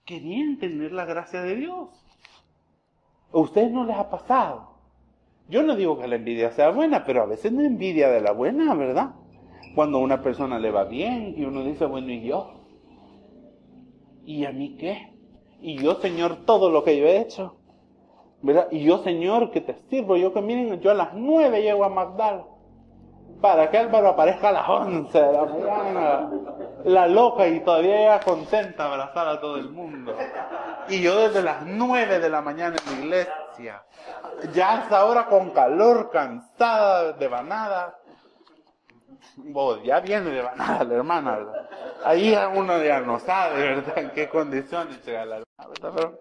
querían tener la gracia de Dios. ¿A ustedes no les ha pasado? Yo no digo que la envidia sea buena, pero a veces no envidia de la buena, ¿verdad? Cuando a una persona le va bien y uno dice, bueno, ¿y yo? ¿Y a mí qué? ¿Y yo, Señor, todo lo que yo he hecho? Y yo, Señor, que te sirvo, yo que miren, yo a las nueve llego a Magdala para que Álvaro aparezca a las once de la mañana, la loca y todavía ella contenta a abrazar a todo el mundo. Y yo desde las nueve de la mañana en la iglesia, ya hasta ahora con calor, cansada, devanada. Oh, ya viene devanada la hermana. Ahí uno ya no sabe, ¿verdad? En qué condiciones llega la hermana, ¿verdad?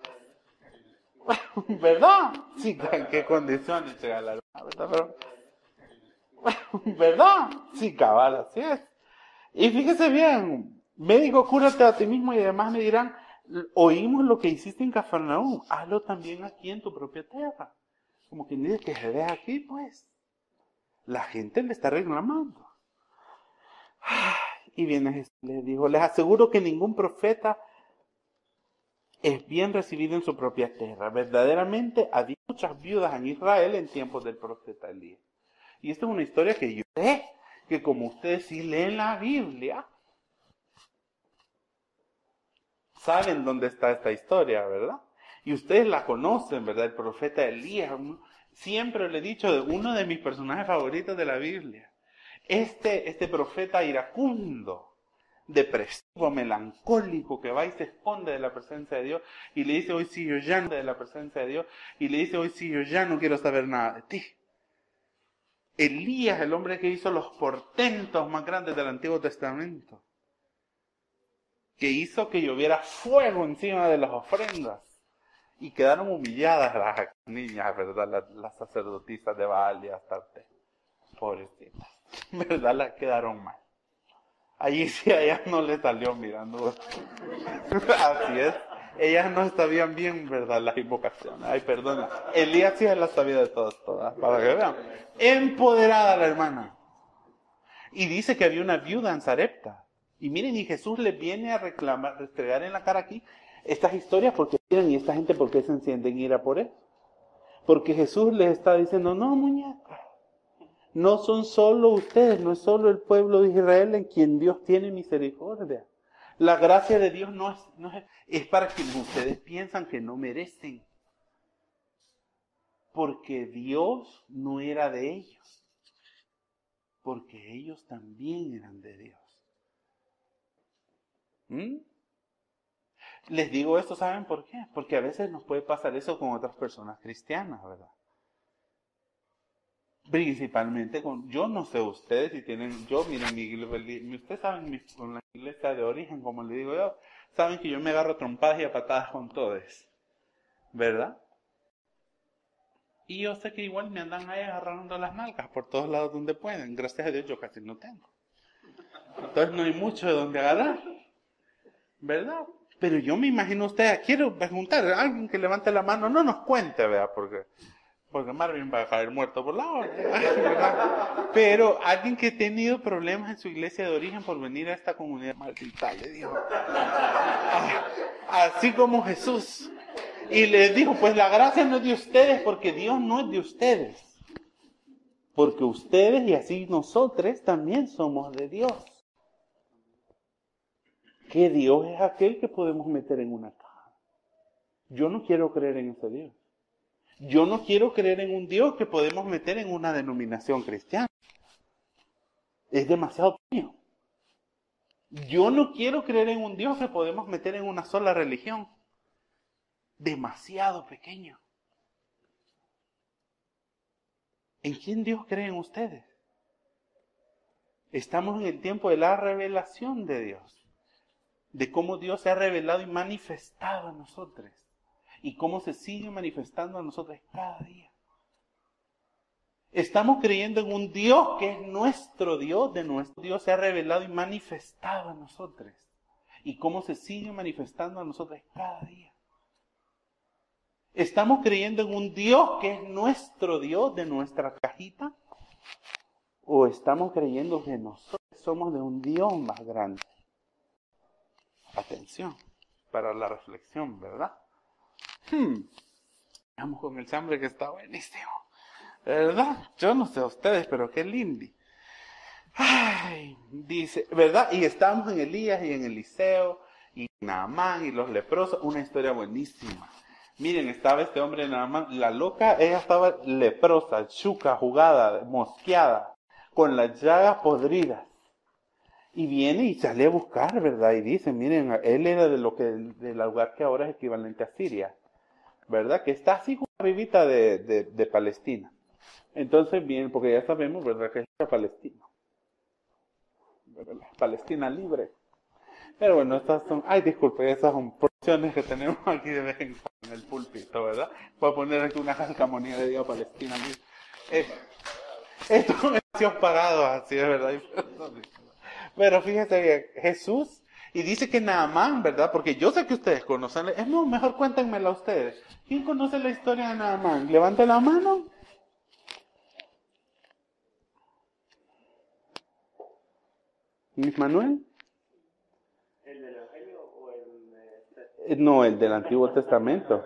¿Verdad? Sí, en qué condiciones llega la ¿verdad? ¿Verdad? Sí, cabal, así es. Y fíjese bien, médico, cúrate a ti mismo y además me dirán, oímos lo que hiciste en Cafarnaúm, hazlo también aquí en tu propia tierra. Como quien dice que se ve aquí, pues. La gente le está reclamando. Y viene Jesús, les dijo, les aseguro que ningún profeta es bien recibido en su propia tierra. Verdaderamente había muchas viudas en Israel en tiempos del profeta Elías. Y esta es una historia que yo sé que como ustedes sí leen la Biblia, saben dónde está esta historia, ¿verdad? Y ustedes la conocen, ¿verdad? El profeta Elías. Siempre le he dicho de uno de mis personajes favoritos de la Biblia. Este, este profeta iracundo, depresivo, melancólico, que va y se esconde de la presencia de Dios y le dice, hoy sí yo ya no de la presencia de Dios y le dice, hoy sí yo ya no quiero saber nada de ti. Elías, el hombre que hizo los portentos más grandes del Antiguo Testamento, que hizo que lloviera fuego encima de las ofrendas y quedaron humilladas las niñas, ¿verdad? Las, sacerdotisas de Baal y Astarte. Pobrecitas. ¿Verdad? Las quedaron mal. Allí sí a ellas no le salió mirando. Así es ellas no sabían bien, ¿verdad? Las invocaciones. Ay, perdona. Elías sí las sabía de todas, todas, para que vean. Empoderada la hermana. Y dice que había una viuda en Zarepta. Y miren, y Jesús le viene a reclamar, restregar en la cara aquí estas historias porque miren, y esta gente por qué se encienden ira por él. Porque Jesús les está diciendo, no, muñeca, no son solo ustedes, no es solo el pueblo de Israel en quien Dios tiene misericordia. La gracia de Dios no es, es para quienes ustedes piensan que no merecen. Porque Dios no era de ellos. Porque ellos también eran de Dios. ¿Mm? Les digo esto, ¿saben por qué? Porque a veces nos puede pasar eso con otras personas cristianas, ¿verdad? Principalmente con, yo no sé ustedes si tienen, yo miren, mi, ustedes saben mi, con la iglesia de origen, como le digo yo, saben que yo me agarro trompadas y a patadas con todos, ¿verdad? Y yo sé que igual me andan ahí agarrando las nalgas por todos lados donde pueden. Gracias a Dios yo casi no tengo. Entonces no hay mucho de donde agarrar. ¿Verdad? Pero yo me imagino usted, quiero preguntar, alguien que levante la mano, no nos cuente, ¿verdad? Porque porque Marvin va a caer muerto por la hora. Pero alguien que ha tenido problemas en su iglesia de origen por venir a esta comunidad maldita, le dijo, ah, así como Jesús. Y le dijo, pues la gracia no es de ustedes porque Dios no es de ustedes. Porque ustedes y así nosotros también somos de Dios. Que Dios es aquel que podemos meter en una caja. Yo no quiero creer en ese Dios. Yo no quiero creer en un Dios que podemos meter en una denominación cristiana. Es demasiado pequeño. Yo no quiero creer en un Dios que podemos meter en una sola religión. Demasiado pequeño. ¿En quién Dios creen ustedes? Estamos en el tiempo de la revelación de Dios, de cómo Dios se ha revelado y manifestado a nosotros, y cómo se sigue manifestando a nosotros cada día. Estamos creyendo en un Dios que es nuestro Dios, de nuestro Dios se ha revelado y manifestado a nosotros, y cómo se sigue manifestando a nosotros cada día. Estamos creyendo en un Dios que es nuestro Dios, de nuestra cajita, ¿O estamos creyendo que nosotros somos de un Dios más grande? Atención, para la reflexión, ¿verdad? Hmm. Vamos con el chambre que está buenísimo. ¿Verdad? Yo no sé a ustedes, pero qué lindo. Ay, dice, ¿verdad? Y estamos en Elías y en Eliseo y Naamán y los leprosos, una historia buenísima. Miren, estaba este hombre Naamán, la loca, ella estaba leprosa, chuca, jugada, mosqueada con las llagas podridas. Y viene y sale a buscar, ¿verdad? Y dice, miren, él era de lo que, del lugar que ahora es equivalente a Siria, ¿verdad? Que está así arribita de, de, de Palestina. Entonces, bien, porque ya sabemos, ¿verdad? Que es Palestina. Palestina libre. Pero bueno, estas son, ay, disculpe, esas son porciones que tenemos aquí de vez en cuando en el púlpito, ¿verdad? Voy a poner aquí una calcamonía de Dios Palestina libre. Eh, esto es pagado así es verdad. Pero fíjense bien, Jesús, y dice que Naamán, ¿verdad? Porque yo sé que ustedes conocen, es mejor cuéntenmela ustedes. ¿Quién conoce la historia de Naamán? Levante la mano. ¿Miss Manuel? ¿El del Evangelio o el. Eh, no, el del Antiguo Testamento.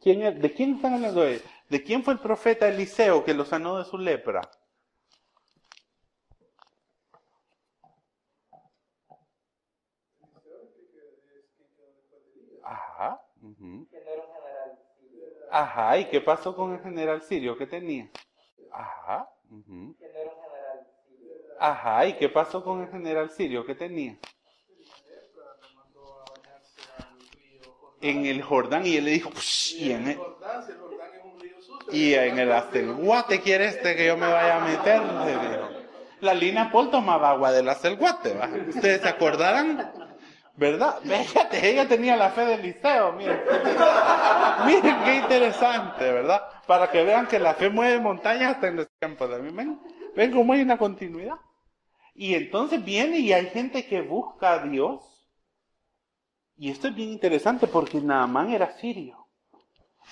¿Quién ¿De quién están hablando ¿De quién fue el profeta Eliseo que lo sanó de su lepra? Ajá. Ajá, ¿y qué pasó con el general sirio? ¿Qué tenía? Ajá. Ajá, ¿y qué pasó con el general sirio? ¿Qué tenía? En el Jordán y él le dijo, y en el... Y en el acelguate quiere este que yo me vaya a meter, La Lina Paul tomaba agua del acelguate, ¿Ustedes se acordarán? ¿Verdad? Fíjate, ella tenía la fe del liceo, miren. miren qué interesante, ¿verdad? Para que vean que la fe mueve montañas hasta en los tiempos de mí. Ven, ven hay una continuidad. Y entonces viene y hay gente que busca a Dios. Y esto es bien interesante porque Naamán era sirio.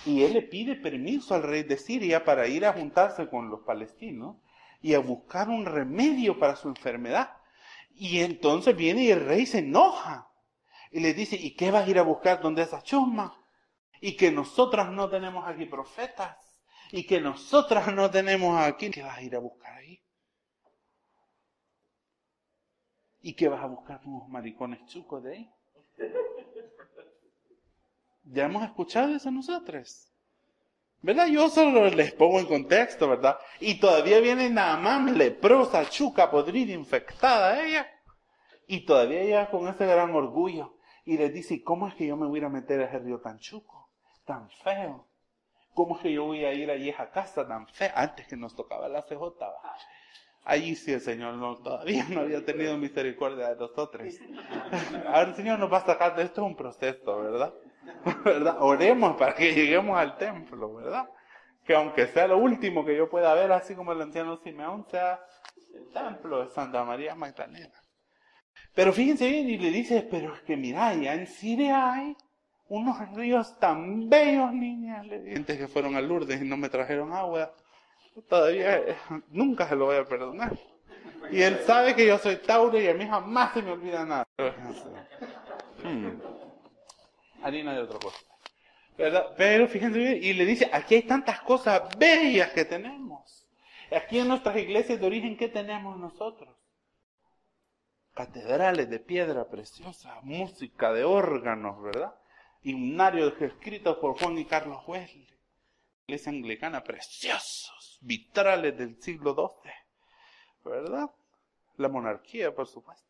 Y él le pide permiso al rey de Siria para ir a juntarse con los palestinos y a buscar un remedio para su enfermedad. Y entonces viene y el rey se enoja y le dice, ¿y qué vas a ir a buscar donde esa chusma? Y que nosotras no tenemos aquí profetas. Y que nosotras no tenemos aquí. ¿Qué vas a ir a buscar ahí? ¿Y qué vas a buscar unos maricones chucos de ahí? Ya hemos escuchado eso nosotros. ¿Verdad? Yo solo les pongo en contexto, ¿verdad? Y todavía viene Naamán, leprosa, chuca, podrida, infectada ella. Y todavía ella con ese gran orgullo. Y les dice, ¿cómo es que yo me voy a meter a ese río tan chuco? Tan feo. ¿Cómo es que yo voy a ir allí a esa casa tan fea? Antes que nos tocaba la CJ. Allí sí el Señor no, todavía no había tenido misericordia de nosotros. Ahora el Señor nos va a sacar de esto es un proceso, ¿verdad? ¿verdad? Oremos para que lleguemos al templo, ¿verdad? Que aunque sea lo último que yo pueda ver, así como el anciano Simeón, sea el templo de Santa María Magdalena. Pero fíjense bien, y le dice, pero es que mira, ya en Siria hay unos ríos tan bellos, niñas, gente que fueron a Lourdes y no me trajeron agua. Todavía, nunca se lo voy a perdonar. Y él sabe que yo soy Tauro y a mí jamás se me olvida nada. Hmm harina de otra cosa. Pero fíjense bien, y le dice, aquí hay tantas cosas bellas que tenemos. Aquí en nuestras iglesias de origen, ¿qué tenemos nosotros? Catedrales de piedra preciosa, música de órganos, ¿verdad? Himnarios escritos por Juan y Carlos Wesley. Iglesia anglicana, preciosos, vitrales del siglo XII, ¿verdad? La monarquía, por supuesto.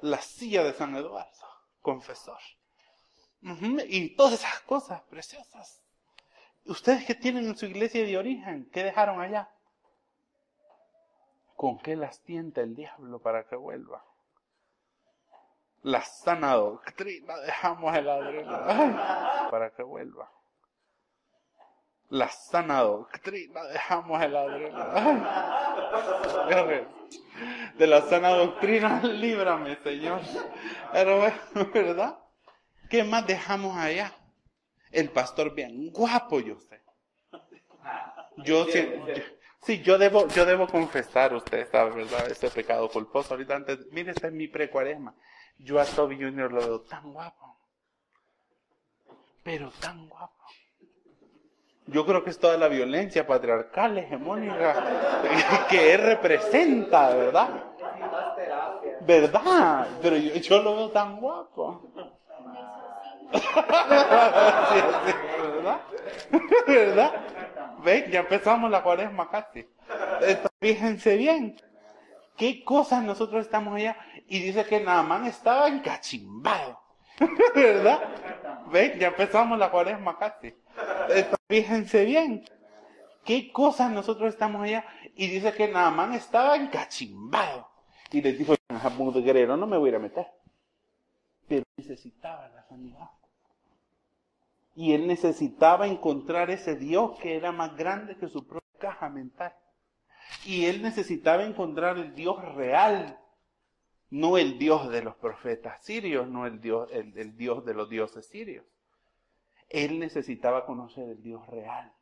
La silla de San Eduardo, confesor. Y todas esas cosas preciosas. Ustedes que tienen en su iglesia de origen, ¿qué dejaron allá? ¿Con qué las tienta el diablo para que vuelva? La sana doctrina, dejamos el adrenalina para que vuelva. La sana doctrina, dejamos el adrenalina De la sana doctrina, líbrame, Señor. Pero, ¿verdad? ¿Qué más dejamos allá? El pastor bien guapo, yo sé. Yo, sí, yo, debo, yo debo confesar, usted sabe, ¿verdad? Ese pecado culposo. Ahorita antes, mire, este es mi precuaresma. Yo a Toby Jr. lo veo tan guapo. Pero tan guapo. Yo creo que es toda la violencia patriarcal, hegemónica, que él representa, ¿verdad? ¿Verdad? Pero yo, lo veo tan guapo. ¿Verdad? ¿Verdad? ¿Ven? Ya empezamos la cuaresma casi. Fíjense bien. ¿Qué cosas nosotros estamos allá? Y dice que Naamán estaba encachimbado. ¿Verdad? ¿Ven? Ya empezamos la cuaresma casi. Fíjense bien. ¿Qué cosas nosotros estamos allá? Y dice que Naamán estaba encachimbado. Y le dijo, guerrero, no me voy a meter. Pero necesitaba la sanidad. Y él necesitaba encontrar ese Dios que era más grande que su propia caja mental. Y él necesitaba encontrar el Dios real, no el Dios de los profetas sirios, no el Dios, el, Dios de los dioses sirios. Él necesitaba conocer el Dios real.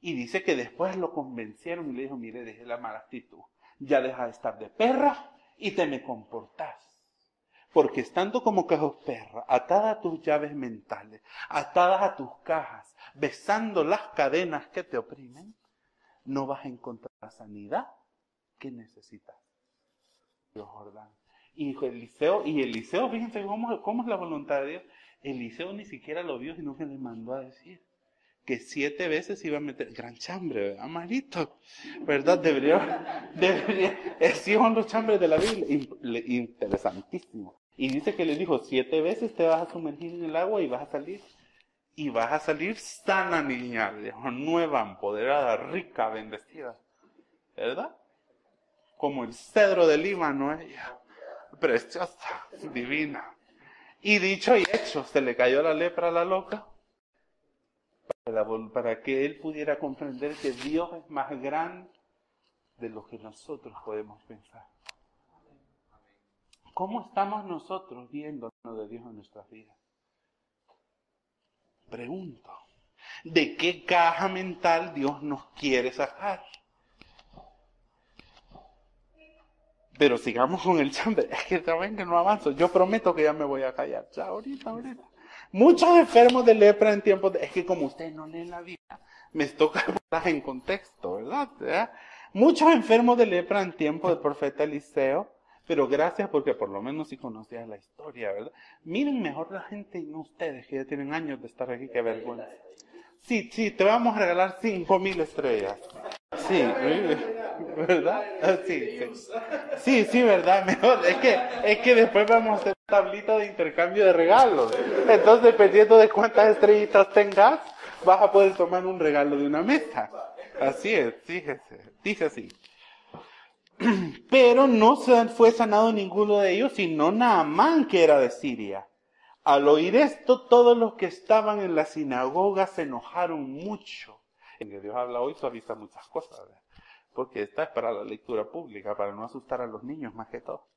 Y dice que después lo convencieron y le dijo, mire, deje la mala actitud, ya deja de estar de perra y te me comportás. Porque estando como cajos perra, atada a tus llaves mentales, atadas a tus cajas, besando las cadenas que te oprimen, no vas a encontrar la sanidad que necesitas. Dios Jordán. Y Eliseo, y Eliseo, fíjense cómo, cómo es la voluntad de Dios. Eliseo ni siquiera lo vio, sino que le mandó a decir que siete veces iba a meter, gran chambre, ¿verdad, Marito? ¿Verdad? Debería, debería, sí son los chambres de la Biblia, interesantísimo. Y dice que le dijo, siete veces te vas a sumergir en el agua y vas a salir y vas a salir sana niña, nueva, empoderada, rica, bendecida. ¿Verdad? Como el cedro del Líbano, ella, preciosa, divina. Y dicho y hecho, se le cayó la lepra a la loca para, que él pudiera comprender que Dios es más grande de lo que nosotros podemos pensar. ¿Cómo estamos nosotros viendo de Dios en nuestras vidas? Pregunto, ¿de qué caja mental Dios nos quiere sacar? Pero sigamos con el chambre. Es que saben que no avanzo. Yo prometo que ya me voy a callar. Ya, ahorita, ahorita. Muchos enfermos de lepra en tiempos de... Es que como ustedes no leen la Biblia, me toca en contexto, ¿verdad? Muchos enfermos de lepra en tiempos del profeta Eliseo pero gracias porque por lo menos sí conocías la historia, ¿verdad? Miren mejor la gente y no ustedes, que ya tienen años de estar aquí, qué vergüenza. Sí, sí, te vamos a regalar cinco mil estrellas. Sí, ¿verdad? Ah, sí, sí, ¿verdad? Mejor, es que, es que después vamos a hacer tablita de intercambio de regalos. Entonces, dependiendo de cuántas estrellitas tengas, vas a poder tomar un regalo de una mesa. Así es, fíjese, dice así. Pero no fue sanado ninguno de ellos, sino Naamán, que era de Siria. Al oír esto, todos los que estaban en la sinagoga se enojaron mucho. En que Dios habla hoy suaviza muchas cosas, porque esta es para la lectura pública, para no asustar a los niños más que todo.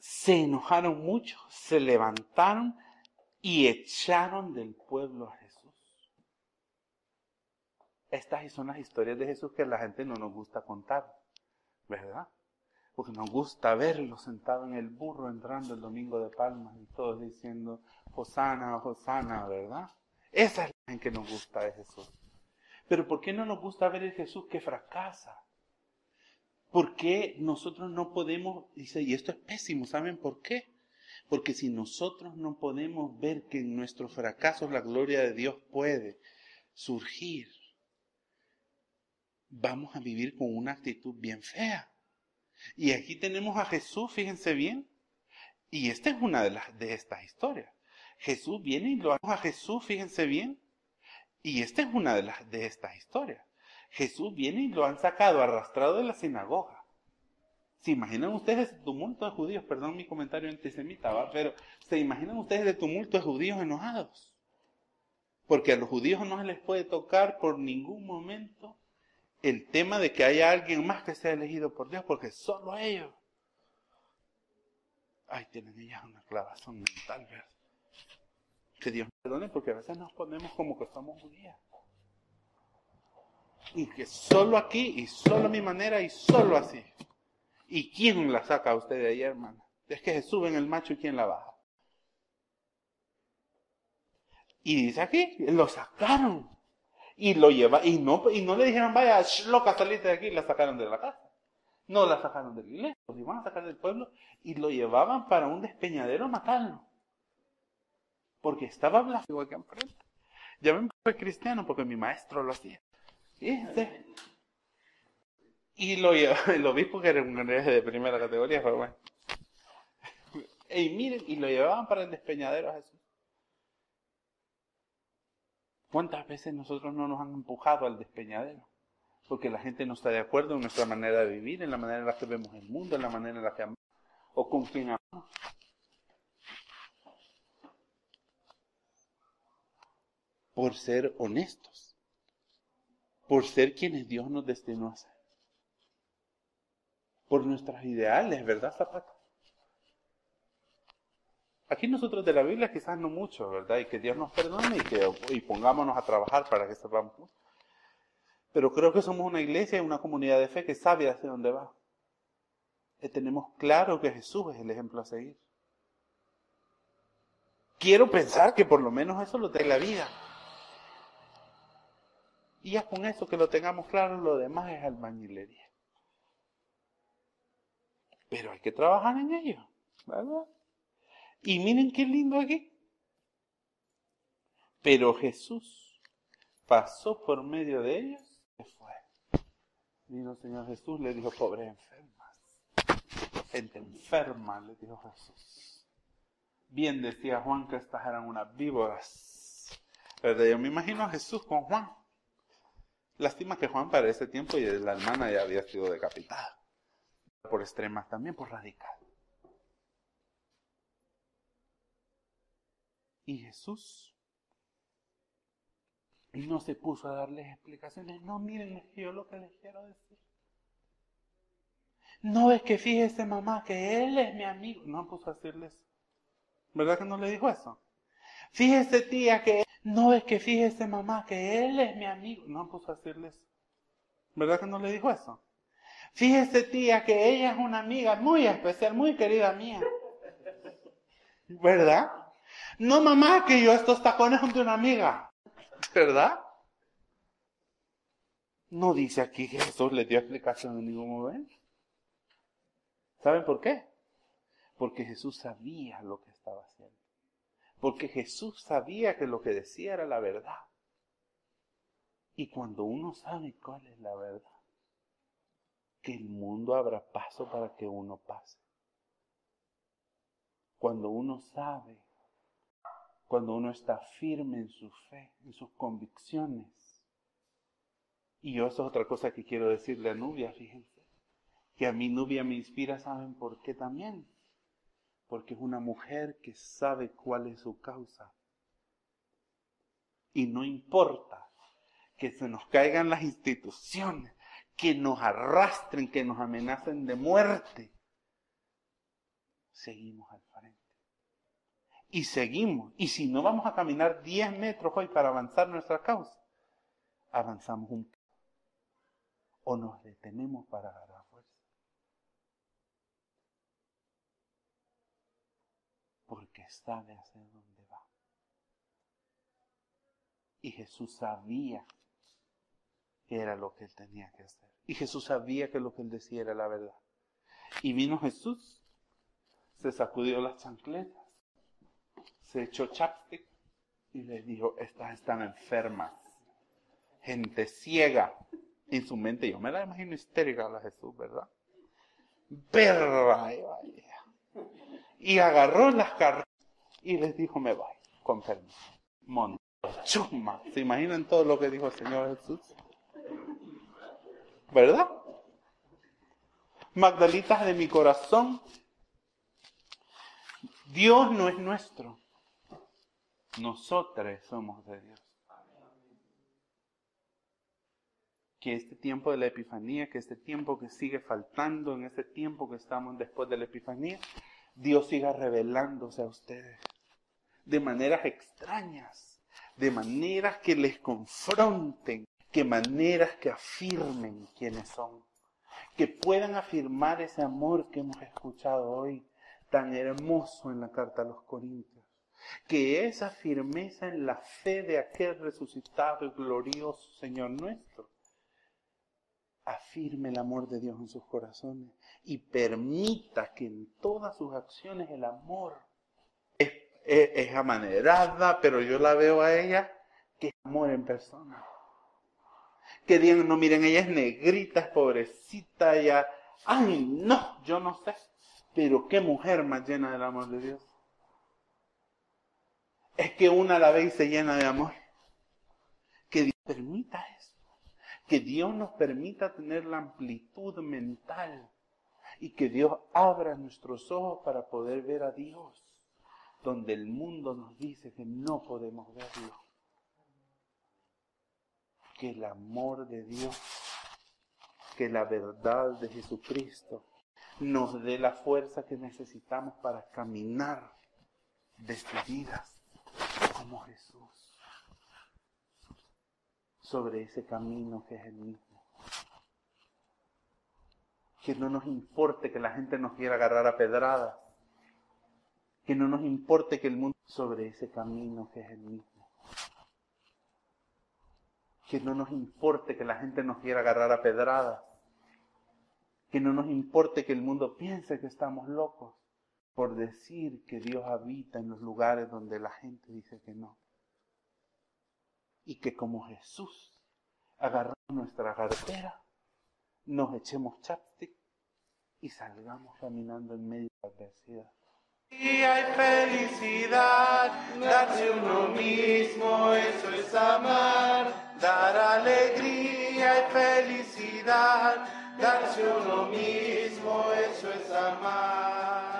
Se enojaron mucho, se levantaron y echaron del pueblo a estas son las historias de Jesús que la gente no nos gusta contar, ¿verdad? Porque nos gusta verlo sentado en el burro entrando el domingo de palmas y todos diciendo, Hosana, Hosana, ¿verdad? Esa es la imagen que nos gusta de Jesús. Pero ¿por qué no nos gusta ver el Jesús que fracasa? ¿Por qué nosotros no podemos, dice, y esto es pésimo, ¿saben por qué? Porque si nosotros no podemos ver que en nuestros fracasos la gloria de Dios puede surgir, vamos a vivir con una actitud bien fea. Y aquí tenemos a Jesús, fíjense bien. Y esta es una de, las, de estas historias. Jesús viene y lo a Jesús, fíjense bien. Y esta es una de, las, estas historias. Jesús viene y lo han sacado arrastrado de la sinagoga. ¿Se imaginan ustedes el tumulto de judíos? Perdón mi comentario antisemita, pero ¿se imaginan ustedes el tumulto de judíos enojados? Porque a los judíos no se les puede tocar por ningún momento el tema de que haya alguien más que sea elegido por Dios, porque solo ellos. Ay, tienen ellas una clavazón mental, ¿verdad? Que Dios me perdone, porque a veces nos ponemos como que somos judías. Y que solo aquí, y solo a mi manera, y solo así. ¿Y quién la saca a usted de ahí, hermana? Es que se sube en el macho y quién la baja. Y dice aquí, lo sacaron. Y lo lleva, y no, y no le dijeron, vaya, loca, salite de aquí, la sacaron de la casa. No la sacaron de la iglesia, los iban a sacar del pueblo y lo llevaban para un despeñadero a matarlo. Porque estaba blasfemo aquí enfrente. Ya me fue cristiano porque mi maestro lo hacía. Y lo lleva, el obispo que era un de primera categoría, pero bueno. Y miren, y lo llevaban para el despeñadero a Jesús. ¿Cuántas veces nosotros no nos han empujado al despeñadero? Porque la gente no está de acuerdo en nuestra manera de vivir, en la manera en la que vemos el mundo, en la manera en la que amamos, o con amamos. Por ser honestos, por ser quienes Dios nos destinó a ser, por nuestros ideales, ¿verdad, Zapata? Aquí nosotros de la Biblia quizás no mucho, ¿verdad? Y que Dios nos perdone y que y pongámonos a trabajar para que sepamos. Pero creo que somos una iglesia y una comunidad de fe que sabe hacia dónde va. Que tenemos claro que Jesús es el ejemplo a seguir. Quiero pensar que por lo menos eso lo tenga la vida. Y ya con eso que lo tengamos claro, lo demás es albañilería. Pero hay que trabajar en ello, ¿verdad? Y miren qué lindo aquí. Pero Jesús pasó por medio de ellos y fue. Vino Señor Jesús, le dijo, pobres enfermas. Gente enferma, le dijo Jesús. Bien decía Juan que estas eran unas víboras. Pero yo me imagino a Jesús con Juan. Lástima que Juan para ese tiempo y la hermana ya había sido decapitada. Por extremas también, por radical. Y Jesús no se puso a darles explicaciones. No, miren, yo lo que les quiero decir. No es que fíjese mamá que él es mi amigo. No puso a decirles. ¿Verdad que no le dijo eso? Fíjese tía que no es que fíjese mamá que él es mi amigo. No puso a decirles. ¿Verdad que no le dijo eso? Fíjese tía que ella es una amiga muy especial, muy querida mía. ¿Verdad? No, mamá, que yo estos tacones son de una amiga. ¿Verdad? No dice aquí que Jesús le dio explicación en ningún momento. ¿Saben por qué? Porque Jesús sabía lo que estaba haciendo. Porque Jesús sabía que lo que decía era la verdad. Y cuando uno sabe cuál es la verdad, que el mundo abra paso para que uno pase. Cuando uno sabe cuando uno está firme en su fe, en sus convicciones. Y eso es otra cosa que quiero decirle a Nubia, fíjense, que a mi Nubia me inspira, ¿saben por qué también? Porque es una mujer que sabe cuál es su causa. Y no importa que se nos caigan las instituciones, que nos arrastren, que nos amenacen de muerte, seguimos al frente y seguimos. Y si no vamos a caminar 10 metros hoy para avanzar nuestra causa, avanzamos un poco. O nos detenemos para agarrar fuerza. Porque sabe hacia dónde va. Y Jesús sabía que era lo que él tenía que hacer. Y Jesús sabía que lo que él decía era la verdad. Y vino Jesús, se sacudió las chancletas se echó chapstick y les dijo, estas están enfermas. Gente ciega. En su mente, yo me la imagino histérica a la Jesús, ¿verdad? Perra. Y agarró las y les dijo, me voy, con permiso. Chuma. ¿Se imaginan todo lo que dijo el Señor Jesús? ¿Verdad? Magdalitas de mi corazón, Dios no es nuestro. Nosotros somos de Dios. Que este tiempo de la Epifanía, que este tiempo que sigue faltando, en este tiempo que estamos después de la Epifanía, Dios siga revelándose a ustedes de maneras extrañas, de maneras que les confronten, que maneras que afirmen quiénes son, que puedan afirmar ese amor que hemos escuchado hoy, tan hermoso en la carta a los Corintios, que esa firmeza en la fe de aquel resucitado y glorioso Señor nuestro, afirme el amor de Dios en sus corazones y permita que en todas sus acciones el amor es, es, amanerada, pero yo la veo a ella que es amor en persona. Que digan, no, miren, ella es negrita, es pobrecita, ya, ay, no, yo no sé. Pero qué mujer más llena del amor de Dios. Es que una la ve y se llena de amor. Que Dios permita eso. Que Dios nos permita tener la amplitud mental. Y que Dios abra nuestros ojos para poder ver a Dios. Donde el mundo nos dice que no podemos verlo. Que el amor de Dios, que la verdad de Jesucristo nos dé la fuerza que necesitamos para caminar decididas como Jesús sobre ese camino que es el mismo. Que no nos importe que la gente nos quiera agarrar a pedradas. Que no nos importe que el mundo sobre ese camino que es el mismo. Que no nos importe que la gente nos quiera agarrar a pedradas que no nos importe que el mundo piense que estamos locos por decir que Dios habita en los lugares donde la gente dice que no. Y que como Jesús agarramos nuestra cartera, nos echemos chapstick y salgamos caminando en medio de la adversidad. Y hay felicidad, darse uno mismo, eso es amar, dar alegría y felicidad. Darse uno mismo, eso es amar.